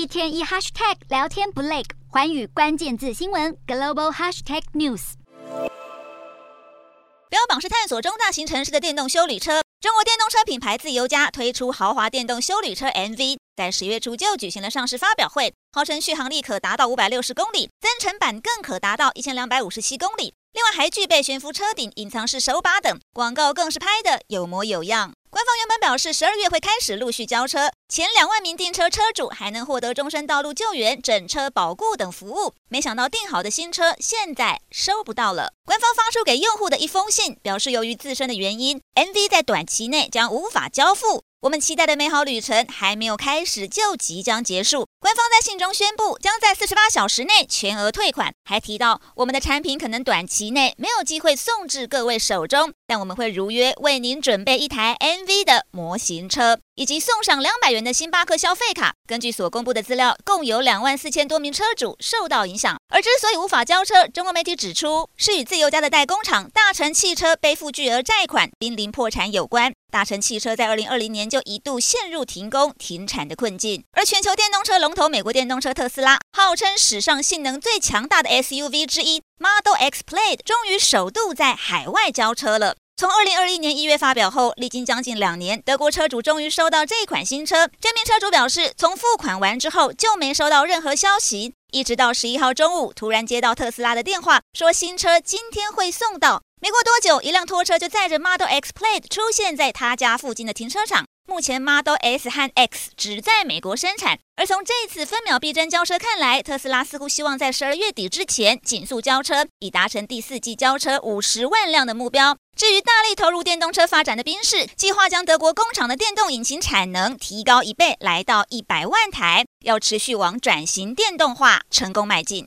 一天一 hashtag 聊天不累，环宇关键字新闻 global hashtag news。标榜是探索中大型城市的电动修旅车，中国电动车品牌自由家推出豪华电动修旅车 MV，在十月初就举行了上市发表会，号称续航力可达到五百六十公里，增程版更可达到一千两百五十七公里。另外还具备悬浮车顶、隐藏式手把等，广告更是拍得有模有样。官方原本表示十二月会开始陆续交车，前两万名订车车主还能获得终身道路救援、整车保固等服务。没想到订好的新车现在收不到了。官方发出给用户的一封信表示，由于自身的原因，MV 在短期内将无法交付。我们期待的美好旅程还没有开始就即将结束。官方在信中宣布，将在四十八小时内全额退款，还提到我们的产品可能短期内没有机会送至各位手中，但我们会如约为您准备一台 MV 的模型车，以及送上两百元的星巴克消费卡。根据所公布的资料，共有两万四千多名车主受到影响。而之所以无法交车，中国媒体指出是与自由家的代工厂大成汽车背负巨额债款，濒临破产有关。大成汽车在二零二零年就一度陷入停工停产的困境，而全球电动车龙头美国电动车特斯拉，号称史上性能最强大的 SUV 之一 Model X Plaid，终于首度在海外交车了。从二零二一年一月发表后，历经将近两年，德国车主终于收到这款新车。这名车主表示，从付款完之后就没收到任何消息，一直到十一号中午，突然接到特斯拉的电话，说新车今天会送到。没过多久，一辆拖车就载着 Model X Plaid 出现在他家附近的停车场。目前 Model S 和 X 只在美国生产，而从这次分秒必争交车看来，特斯拉似乎希望在十二月底之前紧速交车，以达成第四季交车五十万辆的目标。至于大力投入电动车发展的宾士，计划将德国工厂的电动引擎产能提高一倍，来到一百万台，要持续往转型电动化成功迈进。